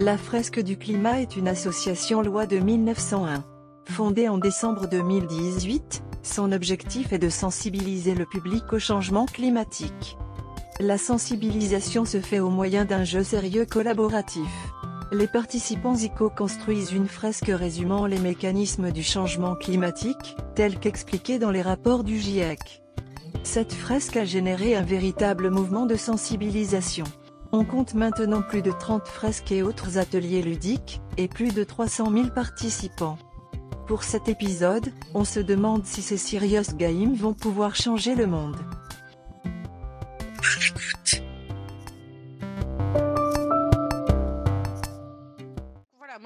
La fresque du climat est une association loi de 1901. Fondée en décembre 2018, son objectif est de sensibiliser le public au changement climatique. La sensibilisation se fait au moyen d'un jeu sérieux collaboratif. Les participants y co-construisent une fresque résumant les mécanismes du changement climatique, tel qu'expliqué dans les rapports du GIEC. Cette fresque a généré un véritable mouvement de sensibilisation. On compte maintenant plus de 30 fresques et autres ateliers ludiques, et plus de 300 000 participants. Pour cet épisode, on se demande si ces Serious Games vont pouvoir changer le monde.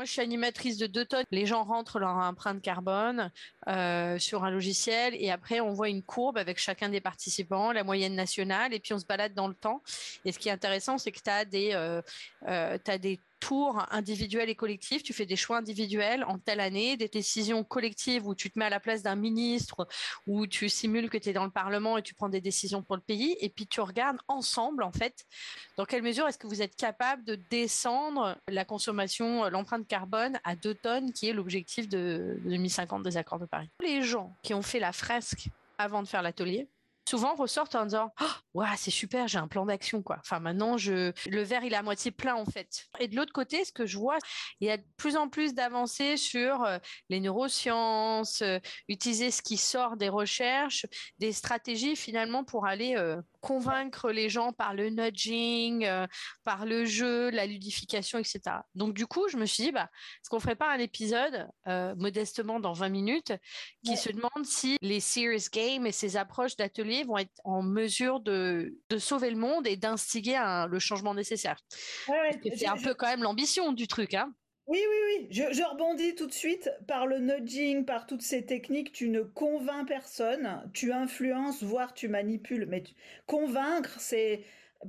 Je suis animatrice de deux tonnes. Les gens rentrent leur empreinte carbone euh, sur un logiciel et après on voit une courbe avec chacun des participants, la moyenne nationale, et puis on se balade dans le temps. Et ce qui est intéressant, c'est que tu as des, euh, euh, t'as des tours individuels et collectifs, tu fais des choix individuels en telle année, des décisions collectives où tu te mets à la place d'un ministre, où tu simules que tu es dans le Parlement et tu prends des décisions pour le pays, et puis tu regardes ensemble, en fait, dans quelle mesure est-ce que vous êtes capable de descendre la consommation, l'empreinte carbone à 2 tonnes, qui est l'objectif de 2050 des accords de Paris. Les gens qui ont fait la fresque avant de faire l'atelier, souvent ressortent en disant oh, c'est super j'ai un plan d'action quoi. Enfin maintenant je le verre il est à moitié plein en fait. Et de l'autre côté ce que je vois il y a de plus en plus d'avancées sur euh, les neurosciences euh, utiliser ce qui sort des recherches des stratégies finalement pour aller euh, convaincre les gens par le nudging par le jeu la ludification etc donc du coup je me suis dit bah est-ce qu'on ferait pas un épisode modestement dans 20 minutes qui se demande si les serious games et ces approches d'atelier vont être en mesure de, de sauver le monde et d'instiguer le changement nécessaire. c'est un peu quand même l'ambition du truc. Hein. Oui, oui, oui. Je, je, rebondis tout de suite par le nudging, par toutes ces techniques. Tu ne convaincs personne, tu influences, voire tu manipules. Mais convaincre, c'est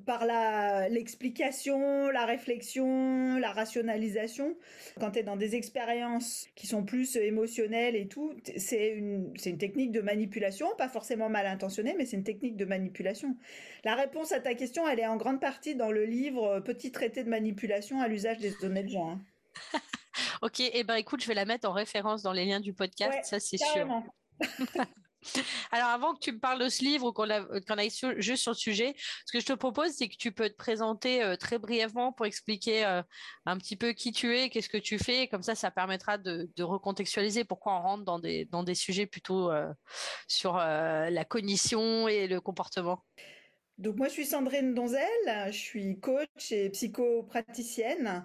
par la l'explication, la réflexion, la rationalisation. Quand tu es dans des expériences qui sont plus émotionnelles et tout, c'est une technique de manipulation, pas forcément mal intentionnée, mais c'est une technique de manipulation. La réponse à ta question, elle est en grande partie dans le livre Petit traité de manipulation à l'usage des données de gens. Hein. ok, et eh ben écoute, je vais la mettre en référence dans les liens du podcast, ça c'est sûr. Alors, avant que tu me parles de ce livre ou qu'on aille juste sur le sujet, ce que je te propose, c'est que tu peux te présenter euh, très brièvement pour expliquer euh, un petit peu qui tu es, qu'est-ce que tu fais. Comme ça, ça permettra de, recontextualiser pourquoi on rentre dans des, sujets plutôt euh, sur la cognition et le comportement. Donc moi je suis Sandrine Donzel, je suis coach et psychopraticienne.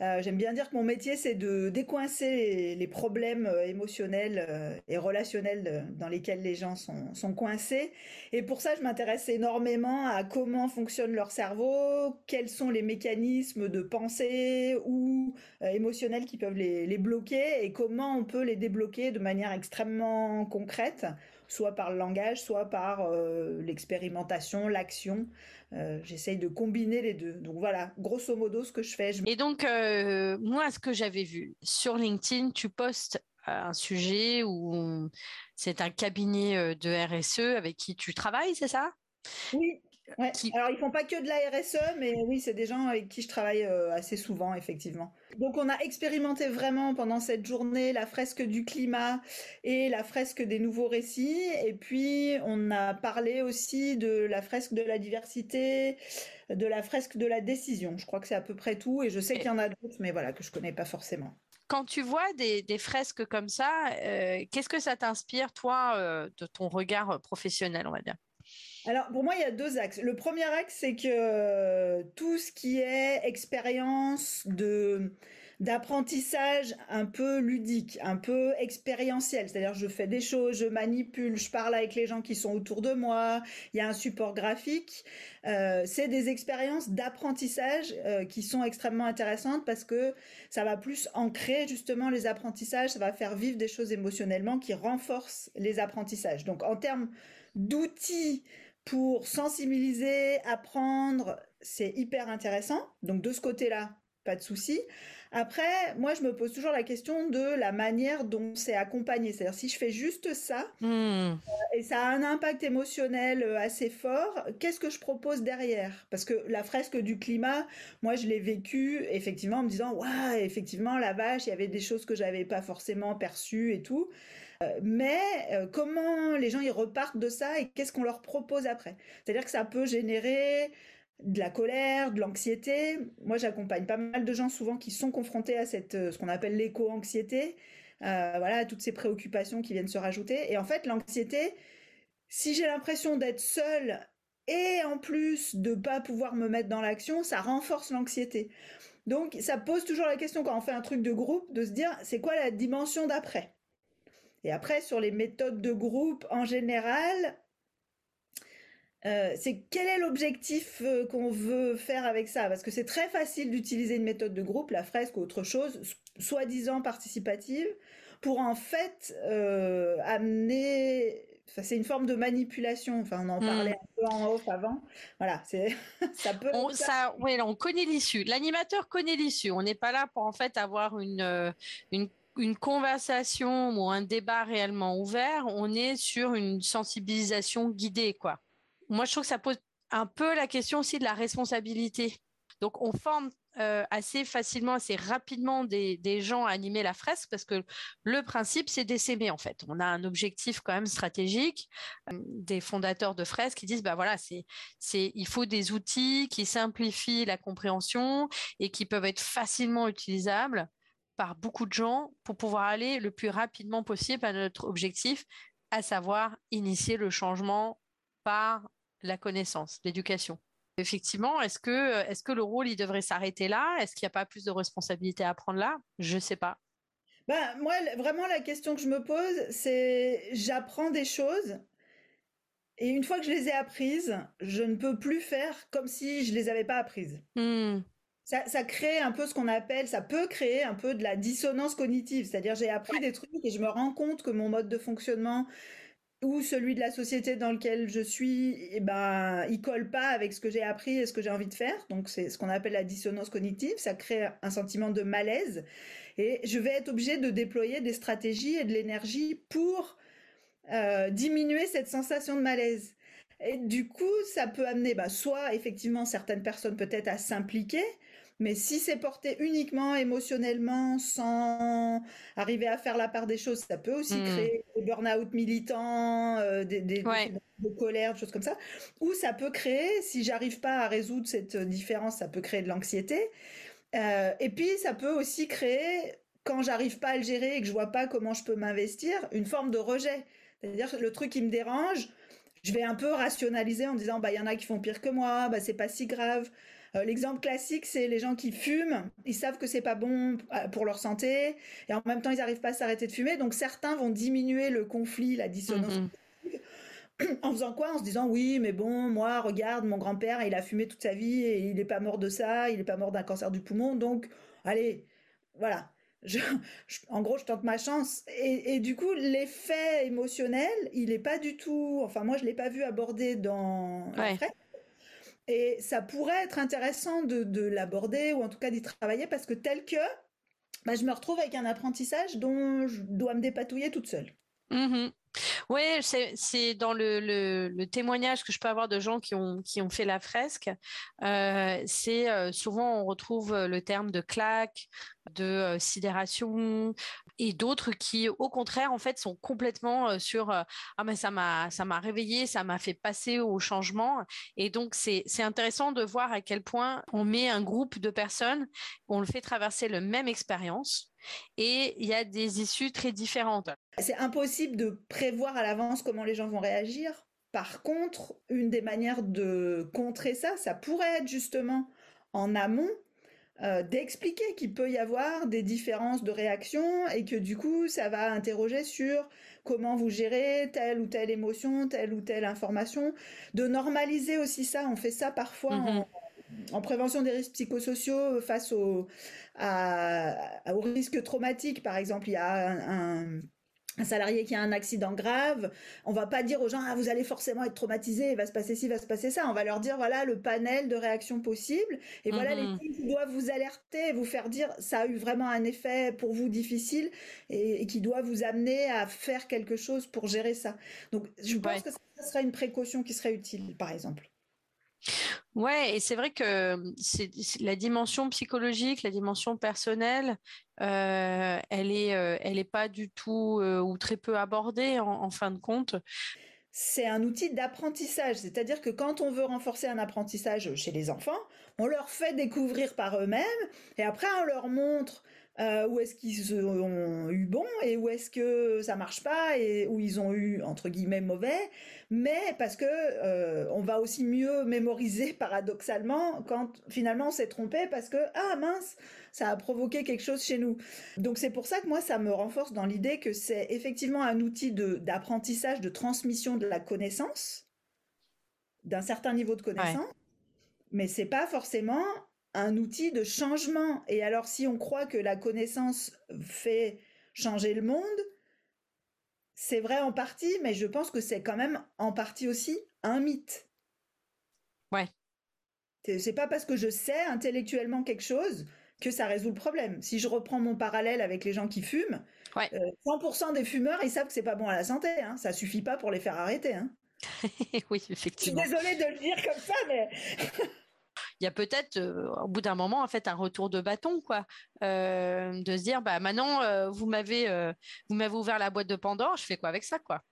Euh, J'aime bien dire que mon métier c'est de décoincer les, problèmes euh, émotionnels euh, et relationnels euh, dans lesquels les gens sont, sont coincés. Et pour ça je m'intéresse énormément à comment fonctionne leur cerveau, quels sont les mécanismes de pensée ou émotionnels qui peuvent les, les bloquer et comment on peut les débloquer de manière extrêmement concrète soit par le langage, soit par euh, l'expérimentation, l'action. Euh, j'essaye de combiner les deux. Donc voilà, grosso modo, ce que je fais. Et donc, euh, moi, ce que j'avais vu sur LinkedIn, tu postes un sujet où c'est un cabinet de RSE avec qui tu travailles, c'est ça? Oui, Ouais. Alors ils font pas que de la RSE, mais oui, c'est des gens avec qui je travaille euh, assez souvent, effectivement. Donc on a expérimenté vraiment pendant cette journée la fresque du climat et la fresque des nouveaux récits, et puis on a parlé aussi de la fresque de la diversité, de la fresque de la décision. Je crois que c'est à peu près tout, et je sais qu'il y en a d'autres, mais voilà que je connais pas forcément. Quand tu vois des, fresques comme ça, euh, qu'est-ce que ça t'inspire, toi, euh, de ton regard professionnel, on va dire? Alors pour moi, il y a deux axes. Le premier axe, c'est que euh, tout ce qui est expérience de d'apprentissage un peu ludique, un peu expérientiel. C'est-à-dire, je fais des choses, je manipule, je parle avec les gens qui sont autour de moi. Il y a un support graphique. Euh, c'est des expériences d'apprentissage euh, qui sont extrêmement intéressantes parce que ça va plus ancrer justement les apprentissages, ça va faire vivre des choses émotionnellement qui renforcent les apprentissages. Donc, en termes d'outils pour sensibiliser, apprendre, c'est hyper intéressant. Donc de ce côté-là, pas de souci. Après, moi, je me pose toujours la question de la manière dont c'est accompagné. C'est-à-dire, si je fais juste ça, hmm. et ça a un impact émotionnel assez fort, qu'est-ce que je propose derrière? Parce que la fresque du climat, moi, je l'ai vécu effectivement en me disant, ouais, effectivement, la vache, il y avait des choses que j'avais pas forcément perçues et tout. Euh, mais euh, comment les gens y repartent de ça et qu'est-ce qu'on leur propose après? C'est-à-dire que ça peut générer de la colère, de l'anxiété. Moi, j'accompagne pas mal de gens souvent qui sont confrontés à cette euh, ce qu'on appelle l'éco-anxiété. voilà, toutes ces préoccupations qui viennent se rajouter. Et en fait, l'anxiété, si j'ai l'impression d'être seule et en plus de pas pouvoir me mettre dans l'action, ça renforce l'anxiété. Donc, ça pose toujours la question quand on fait un truc de groupe de se dire, c'est quoi la dimension d'après? Et après, sur les méthodes de groupe en général, euh, c'est quel est l'objectif euh, qu'on veut faire avec ça? Parce que c'est très facile d'utiliser une méthode de groupe, la fresque ou autre chose, soi-disant participative, pour en fait euh, amener. c'est une forme de manipulation. Enfin, on en hmm. parlait un peu en off avant. Voilà, c'est ça peut. On, ça, oui, on connaît l'issue. L'animateur connaît l'issue. On n'est pas là pour en fait avoir une une une conversation ou un débat réellement ouvert, on est sur une sensibilisation guidée. Moi, je trouve que ça pose un peu la question aussi de la responsabilité. Donc, on forme euh, assez facilement, assez rapidement des, gens à animer la fresque parce que le principe, c'est d'essaimer en fait. On a un objectif quand même stratégique. Euh, des fondateurs de fresques qui disent, bah voilà, c'est, c'est, il faut des outils qui simplifient la compréhension et qui peuvent être facilement utilisables par beaucoup de gens pour pouvoir aller le plus rapidement possible à notre objectif, à savoir initier le changement par la connaissance, l'éducation. Effectivement, est-ce que, est que le rôle, il devrait s'arrêter là? Est-ce qu'il n'y a pas plus de responsabilité à prendre là? Je ne sais pas. Ben, moi, vraiment, la question que je me pose, c'est j'apprends des choses et une fois que je les ai apprises, je ne peux plus faire comme si je ne les avais pas apprises. Hmm ça, crée un peu ce qu'on appelle, ça peut créer un peu de la dissonance cognitive. C'est-à-dire, j'ai appris des trucs et je me rends compte que mon mode de fonctionnement ou celui de la société dans lequel je suis, eh ben, il colle pas avec ce que j'ai appris et ce que j'ai envie de faire. Donc, c'est ce qu'on appelle la dissonance cognitive. Ça crée un sentiment de malaise. Et je vais être obligée de déployer des stratégies et de l'énergie pour euh, diminuer cette sensation de malaise. Et du coup, ça peut amener, bah, soit effectivement certaines personnes peut-être à s'impliquer, mais si c'est porté uniquement émotionnellement, sans arriver à faire la part des choses, ça peut aussi hmm. créer des burn-out militants, euh, des, des, de colère, des choses comme ça. Ou ça peut créer, si j'arrive pas à résoudre cette différence, ça peut créer de l'anxiété. Euh, et puis ça peut aussi créer, quand j'arrive pas à le gérer et que je vois pas comment je peux m'investir, une forme de rejet. C'est-à-dire le truc qui me dérange, je vais un peu rationaliser en disant bah il y en a qui font pire que moi, bah c'est pas si grave. Euh, l'exemple classique, c'est les gens qui fument. Ils savent que c'est pas bon euh, pour leur santé, et en même temps, ils n'arrivent pas à s'arrêter de fumer. Donc, certains vont diminuer le conflit, la dissonance. Mm-hmm. En faisant quoi? En se disant oui, mais bon, moi, regarde, mon grand-père, il a fumé toute sa vie et il n'est pas mort de ça, il n'est pas mort d'un cancer du poumon, donc allez, voilà. en gros, je tente ma chance. Et, du coup, l'effet émotionnel, il n'est pas du tout. Enfin, moi, je l'ai pas vu abordé dans ouais. Et ça pourrait être intéressant de, l'aborder ou en tout cas d'y travailler parce que tel que bah, je me retrouve avec un apprentissage dont je dois me dépatouiller toute seule. Mmh oui, c'est dans le, témoignage que je peux avoir de gens qui ont, fait la fresque. Euh, c'est euh, souvent on retrouve le terme de claque, de euh, sidération et d'autres qui au contraire en fait sont complètement sur ah mais ça m'a ça m'a réveillé ça m'a fait passer au changement et donc c'est c'est intéressant de voir à quel point on met un groupe de personnes on le fait traverser la même expérience et il y a des issues très différentes. C'est impossible de prévoir à l'avance comment les gens vont réagir. Par contre, une des manières de contrer ça, ça pourrait être justement en amont euh, d'expliquer qu'il peut y avoir des différences de réaction et que du coup ça va interroger sur comment vous gérez telle ou telle émotion, telle ou telle information, de normaliser aussi ça. On fait ça parfois en, mm-hmm. prévention des risques psychosociaux face au, à, aux risques traumatiques. Par exemple, il y a un un salarié qui a un accident grave, on va pas dire aux gens ah vous allez forcément être traumatisé, il va se passer ci, il va se passer ça. On va leur dire voilà le panel de réactions possibles et voilà les Mhm. signes qui doivent vous alerter, vous faire dire ça a eu vraiment un effet pour vous difficile et, et qui doit vous amener à faire quelque chose pour gérer ça. Donc je pense Ouais. que ça serait une précaution qui serait utile par exemple. Ouais, et c'est vrai que c'est c'est- la dimension psychologique, la dimension personnelle, euh, elle est, euh, elle est pas du tout euh, ou très peu abordée en fin de compte. C'est un outil d'apprentissage, c'est-à-dire que quand on veut renforcer un apprentissage chez les enfants, on leur fait découvrir par eux-mêmes et après on leur montre euh, où est-ce qu'ils ont eu bon et où est-ce que ça marche pas et où ils ont eu entre guillemets mauvais, mais parce que euh, on va aussi mieux mémoriser paradoxalement quand finalement on s'est trompé parce que ah mince ça a provoqué quelque chose chez nous. Donc c'est pour ça que moi ça me renforce dans l'idée que c'est effectivement un outil de d'apprentissage, de transmission de la connaissance, d'un certain niveau de connaissance, mais c'est pas forcément un outil de changement. Et alors si on croit que la connaissance fait changer le monde, c'est vrai en partie, mais je pense que c'est quand même en partie aussi un mythe. Ouais. C'est pas parce que je sais intellectuellement quelque chose que ça résout le problème. Si je reprends mon parallèle avec les gens qui fument, Ouais. euh, 100% des fumeurs, ils savent que c'est pas bon à la santé. Hein. Ça suffit pas pour les faire arrêter. Hein. Oui, Je suis effectivement. désolée de le dire comme ça, mais Il y a peut-être euh, au bout d'un moment en fait un retour de bâton quoi, Euh, de se dire bah maintenant euh, vous m'avez vous m'avez ouvert la boîte de Pandore, je fais quoi avec ça quoi?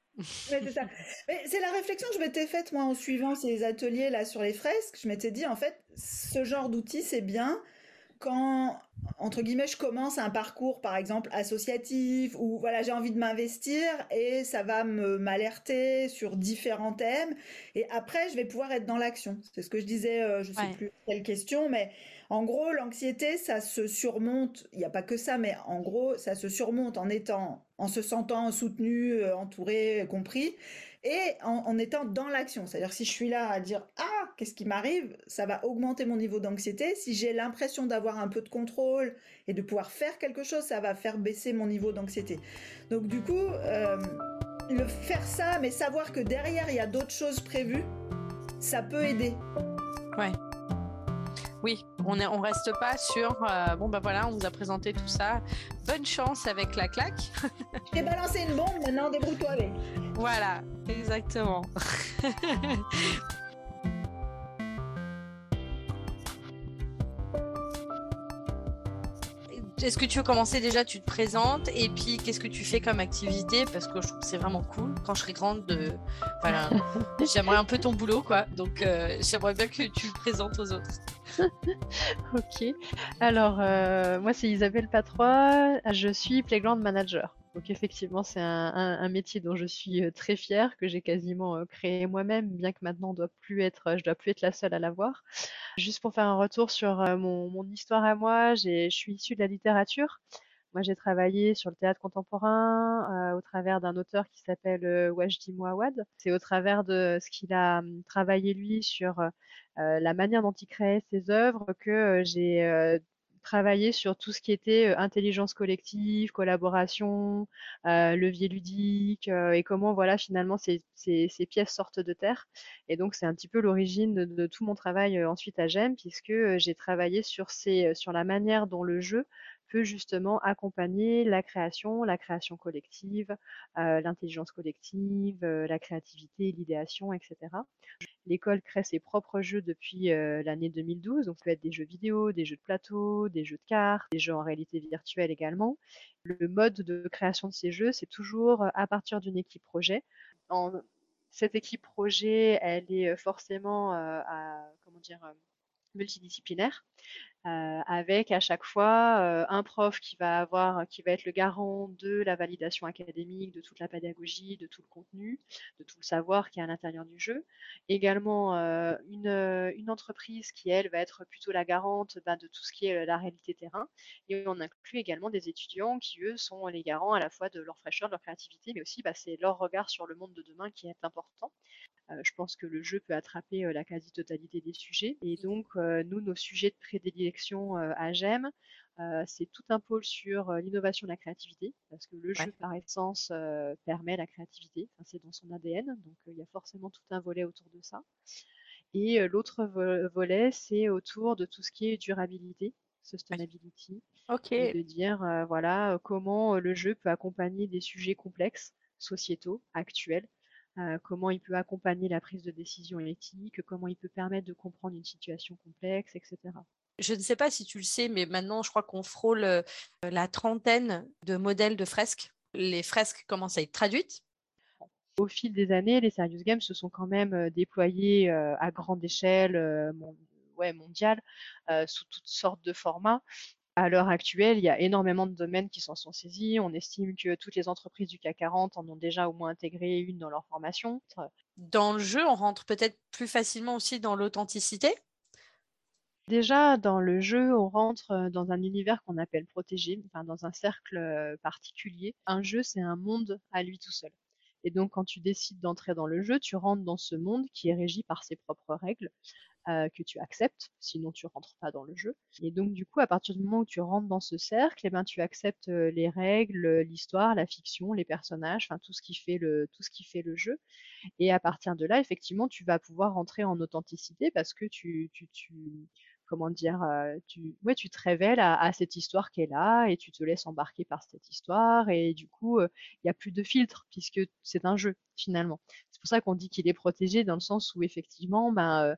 C'est la réflexion que je m'étais faite moi en suivant ces ateliers là sur les fresques. Je m'étais dit en fait, ce genre d'outil c'est bien quand entre guillemets je commence un parcours par exemple associatif ou voilà j'ai envie de m'investir et ça va me m'alerter sur différents thèmes et après je vais pouvoir être dans l'action. C'est ce que je disais, euh, je sais Ouais. plus quelle question, mais en gros l'anxiété ça se surmonte. Il n'y a pas que ça, mais en gros ça se surmonte en étant en se sentant soutenu, euh, entouré, compris, et en, en étant dans l'action. C'est-à-dire si je suis là à dire ah qu'est-ce qui m'arrive, ça va augmenter mon niveau d'anxiété. Si j'ai l'impression d'avoir un peu de contrôle et de pouvoir faire quelque chose, ça va faire baisser mon niveau d'anxiété. Donc du coup, euh, le faire ça, mais savoir que derrière il y a d'autres choses prévues, ça peut aider. Oui, on est, on reste pas sur euh, bon bah voilà, on vous a présenté tout ça. Bonne chance avec la claque. Je t'ai balancé une bombe, maintenant débrouille-toi avec. Voilà, exactement. Est-ce que tu veux commencer déjà Tu te présentes et puis qu'est-ce que tu fais comme activité? Parce que je trouve que c'est vraiment cool. Quand je serai grande, de... voilà, j'aimerais un peu ton boulot, quoi. Donc euh, j'aimerais bien que tu le présentes aux autres. Ok. Alors, euh, moi, c'est Isabelle Patrois. Je suis Playground Manager. Donc, effectivement, c'est un, un- un métier dont je suis euh, très fière, que j'ai quasiment euh, créé moi-même, bien que maintenant, on doit plus être, je dois plus être la seule à l'avoir. Juste pour faire un retour sur euh, mon, mon histoire à moi, je suis issue de la littérature. Moi, j'ai travaillé sur le théâtre contemporain euh, au travers d'un auteur qui s'appelle euh, Wajdi Mouawad. C'est au travers de ce qu'il a hum, travaillé lui sur la manière dont il créait ses œuvres que j'ai travaillé sur tout ce qui était euh, intelligence collective, collaboration, euh, levier ludique euh, et comment voilà finalement ces, ces, ces pièces sortent de terre. Et donc c'est un petit peu l'origine de, tout mon travail ensuite à GEM puisque j'ai travaillé sur ces, sur la manière dont le jeu peut justement accompagner la création, la création collective, l'intelligence collective, la créativité, l'idéation, etc. L'école crée ses propres jeux depuis euh, l'année 2012, donc ça peut être des jeux vidéo, des jeux de plateau, des jeux de cartes, des jeux en réalité virtuelle également. Le mode de création de ces jeux, c'est toujours euh, à partir d'une équipe projet. Cette équipe projet, elle est euh, forcément à, comment dire, multidisciplinaire euh, avec à chaque fois euh, un prof qui va avoir, qui va être le garant de la validation académique, de toute la pédagogie, de tout le contenu, de tout le savoir qui est à l'intérieur du jeu. Également euh, une, entreprise qui elle va être plutôt la garante ben, de tout ce qui est la réalité terrain. Et on inclut également des étudiants qui eux sont les garants à la fois de leur fraîcheur, de leur créativité, mais aussi bah, c'est leur regard sur le monde de demain qui est important. Euh, je pense que le jeu peut attraper euh, la quasi-totalité des sujets. Et donc, euh, nous, nos sujets de prédilection à GEM, c'est tout un pôle sur l'innovation et la créativité, parce que le jeu, par essence, permet la créativité. c'est dans son ADN, donc il y a forcément tout un volet autour de ça. Et l'autre volet, c'est autour de tout ce qui est durabilité, sustainability. Ok. de dire, voilà, comment le jeu peut accompagner des sujets complexes, sociétaux, actuels, comment il peut accompagner la prise de décision éthique, comment il peut permettre de comprendre une situation complexe, etc. Je ne sais pas si tu le sais, mais maintenant, je crois qu'on frôle la trentaine de modèles de fresques. Les fresques commencent à être traduites. Au fil des années, les Serious Games se sont quand même déployés à grande échelle ouais, mondiale, sous toutes sortes de formats. À l'heure actuelle, il y a énormément de domaines qui s'en sont saisis. On estime que toutes les entreprises du CAC 40 en ont déjà au moins intégré une dans leur formation. Dans le jeu, on rentre peut-être plus facilement aussi dans l'authenticité? Déjà, dans le jeu, on rentre dans un univers qu'on appelle protégé, enfin dans un cercle particulier. Un jeu, c'est un monde à lui tout seul. Et donc, quand tu décides d'entrer dans le jeu, tu rentres dans ce monde qui est régi par ses propres règles, que tu acceptes, sinon tu rentres pas dans le jeu. Et donc, du coup, à partir du moment où tu rentres dans ce cercle, eh ben, tu acceptes les règles, l'histoire, la fiction, les personnages, enfin tout ce qui fait le tout ce qui fait le jeu. Et à partir de là, effectivement, tu vas pouvoir rentrer en authenticité parce que tu, tu, tu comment dire, tu, ouais, tu te révèles à, cette histoire qui est là et tu te laisses embarquer par cette histoire et du coup, il n'y a plus de filtre puisque c'est un jeu finalement. C'est pour ça qu'on dit qu'il est protégé dans le sens où effectivement, ben,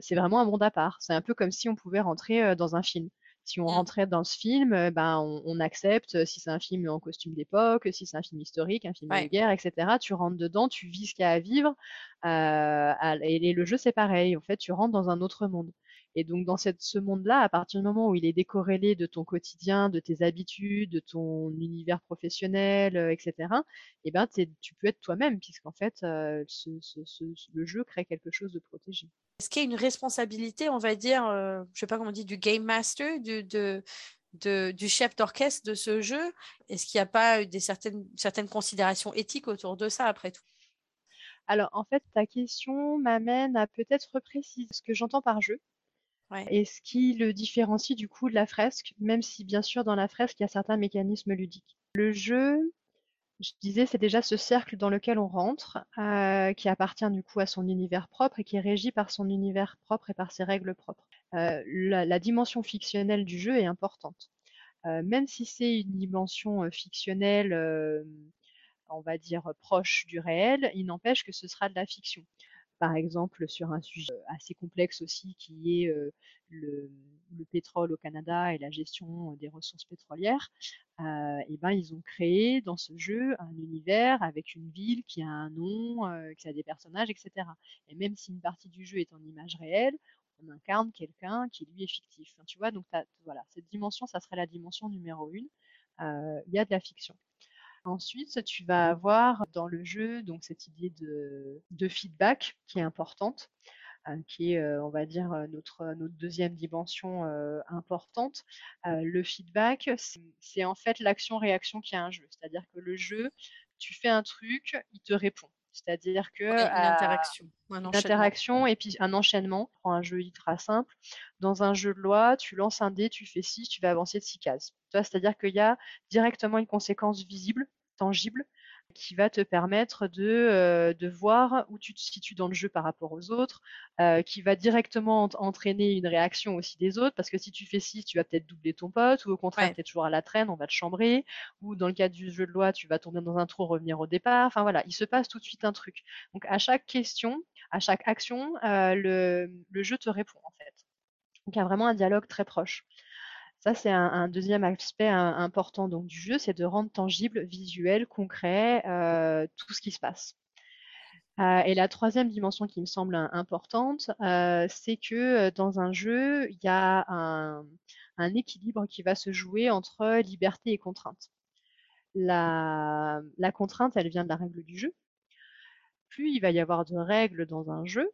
c'est vraiment un monde à part. C'est un peu comme si on pouvait rentrer dans un film. Si on mmh. rentrait dans ce film, ben, on, accepte si c'est un film en costume d'époque, si c'est un film historique, un film de guerre, etc. Tu rentres dedans, tu vis ce qu'il y a à vivre. et, le jeu, c'est pareil. En fait, tu rentres dans un autre monde. Et donc dans cette, ce monde-là, à partir du moment où il est décorrélé de ton quotidien, de tes habitudes, de ton univers professionnel, euh, etc., eh ben tu peux être toi-même, puisqu'en fait, euh, ce, ce, le jeu crée quelque chose de protégé. Est-ce qu'il y a une responsabilité, on va dire, euh, je sais pas comment on dit, du game master, du, de, de, du chef d'orchestre de ce jeu? Est-ce qu'il n'y a pas des certaines, certaines considérations éthiques autour de ça, après tout? Alors, en fait, ta question m'amène à peut-être repréciser ce que j'entends par jeu. Et ce qui le différencie du coup de la fresque, même si bien sûr dans la fresque il y a certains mécanismes ludiques. Le jeu, je disais, c'est déjà ce cercle dans lequel on rentre, euh, qui appartient du coup à son univers propre et qui est régi par son univers propre et par ses règles propres. Euh, la, dimension fictionnelle du jeu est importante. Euh, même si c'est une dimension fictionnelle, on va dire proche du réel, il n'empêche que ce sera de la fiction par exemple sur un sujet assez complexe aussi qui est le, pétrole au Canada et la gestion des ressources pétrolières, et ben ils ont créé dans ce jeu un univers avec une ville qui a un nom, qui a des personnages, etc. Et même si une partie du jeu est en image réelle, on incarne quelqu'un qui lui est fictif. tu vois, donc voilà, cette dimension, ça serait la dimension numéro une. Il y a de la fiction. Ensuite, tu vas avoir dans le jeu donc cette idée de, feedback qui est importante, euh, qui est, euh, on va dire, euh, notre, notre deuxième dimension importante. le feedback, c'est en fait l'action-réaction qui a un jeu. C'est-à-dire que le jeu, tu fais un truc, il te répond. C'est-à-dire que une interaction, un interaction et puis un enchaînement. Prends un jeu ultra simple. Dans un jeu de loi, tu lances un dé, tu fais 6, tu vas avancer de 6 cases. C'est-à-dire qu'il y a directement une conséquence visible tangible qui va te permettre de, euh, de voir où tu te situes dans le jeu par rapport aux autres, euh, qui va directement entraîner une réaction aussi des autres, parce que si tu fais 6, tu vas peut-être doubler ton pote, ou au contraire, tu es toujours à la traîne, on va te chambrer, ou dans le cas du jeu de loi, tu vas tomber dans un trou, revenir au départ. Enfin voilà, il se passe tout de suite un truc. Donc à chaque question, à chaque action, euh, le, le jeu te répond en fait. Donc il y a vraiment un dialogue très proche. Ça, c'est un, deuxième aspect important donc, du jeu, c'est de rendre tangible, visuel, concret euh, tout ce qui se passe. Euh, et la troisième dimension qui me semble importante, euh, c'est que dans un jeu, il y a un, équilibre qui va se jouer entre liberté et contrainte. La, la contrainte, elle vient de la règle du jeu. Plus il va y avoir de règles dans un jeu,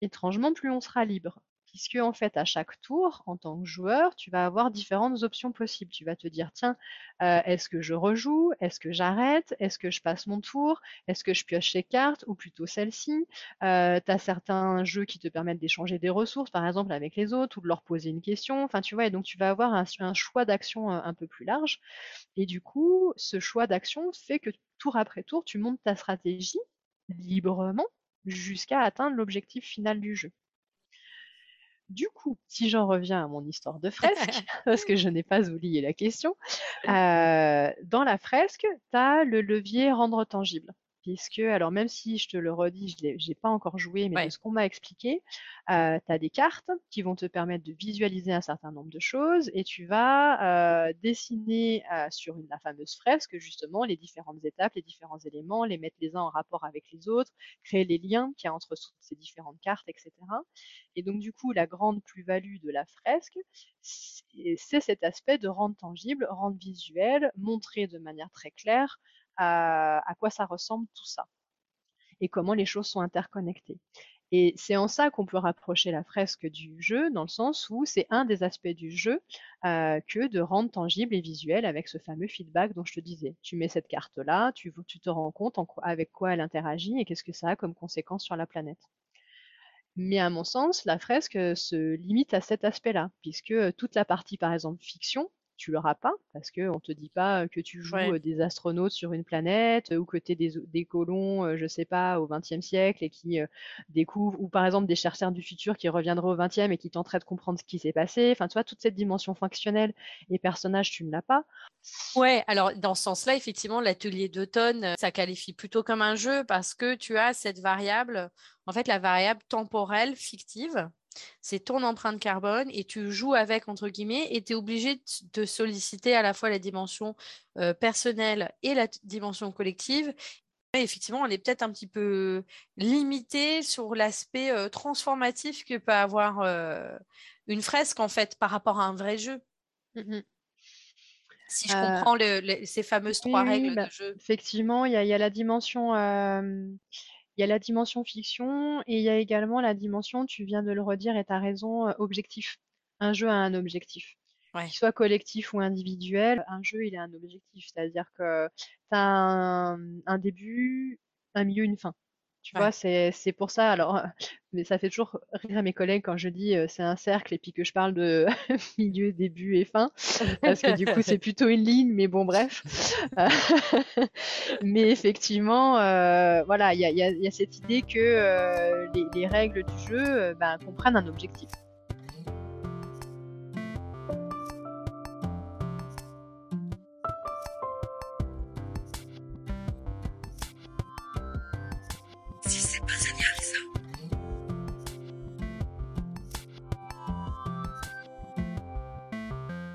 étrangement, plus on sera libre. Puisque en fait à chaque tour, en tant que joueur, tu vas avoir différentes options possibles. Tu vas te dire, tiens, euh, est-ce que je rejoue? Est-ce que j'arrête? Est-ce que je passe mon tour? Est-ce que je pioche ces cartes? Ou plutôt celle-ci? Euh, Tu as certains jeux qui te permettent d'échanger des ressources, par exemple avec les autres, ou de leur poser une question. Enfin, tu vois, et donc tu vas avoir un, choix d'action un, un peu plus large. Et du coup, ce choix d'action fait que tour après tour, tu montes ta stratégie librement jusqu'à atteindre l'objectif final du jeu. Du coup, si j'en reviens à mon histoire de fresque, parce que je n'ai pas oublié la question, euh, dans la fresque, tu as le levier rendre tangible puisque, alors même si je te le redis, je n'ai pas encore joué, mais de ce qu'on m'a expliqué, euh, tu as des cartes qui vont te permettre de visualiser un certain nombre de choses et tu vas euh, dessiner euh, sur une, la fameuse fresque justement les différentes étapes, les différents éléments, les mettre les uns en rapport avec les autres, créer les liens qu'il y a entre ces différentes cartes, etc. Et donc du coup, la grande plus-value de la fresque, c'est cet aspect de rendre tangible, rendre visuel, montrer de manière très claire à, quoi ça ressemble tout ça et comment les choses sont interconnectées. Et c'est en ça qu'on peut rapprocher la fresque du jeu, dans le sens où c'est un des aspects du jeu euh, que de rendre tangible et visuel avec ce fameux feedback dont je te disais. Tu mets cette carte-là, tu, tu, te rends compte avec quoi elle interagit et qu'est-ce que ça a comme conséquence sur la planète. Mais à mon sens, la fresque se limite à cet aspect-là, puisque toute la partie, par exemple, fiction, tu l'auras pas parce que on te dit pas que tu joues des astronautes sur une planète ou que tu es des, des colons, je sais pas, au XXe siècle et qui découvrent ou par exemple des chercheurs du futur qui reviendraient au XXe et qui tenteraient de comprendre ce qui s'est passé. Enfin, tu vois, toute cette dimension fonctionnelle et personnage, tu ne l'as pas. Ouais, alors dans ce sens-là, effectivement, l'atelier d'automne, ça qualifie plutôt comme un jeu parce que tu as cette variable, en fait, la variable temporelle fictive c'est ton empreinte carbone et tu joues avec, entre guillemets, et tu es obligé de solliciter à la fois la dimension euh, personnelle et la dimension collective. Et effectivement, on est peut-être un petit peu limité sur l'aspect euh, transformatif que peut avoir euh, une fresque, en fait, par rapport à un vrai jeu. Mmh si je comprends ces fameuses trois règles bah, de jeu. Effectivement, il y, a la dimension il y a la dimension fiction et il y a également la dimension, tu viens de le redire et tu as raison, euh, objectif. Un jeu a un objectif. Qu'il soit collectif ou individuel, un jeu, il a un objectif. C'est-à-dire que tu as un, début, un milieu, une fin. Tu vois, c'est pour ça. Alors, mais ça fait toujours rire à mes collègues quand je dis c'est un cercle et puis que je parle de milieu, début et fin, parce que du coup c'est plutôt une ligne. Mais bon, bref. mais effectivement, voilà, il y a, y a, cette idée que les, les, règles du jeu ben, comprennent un objectif.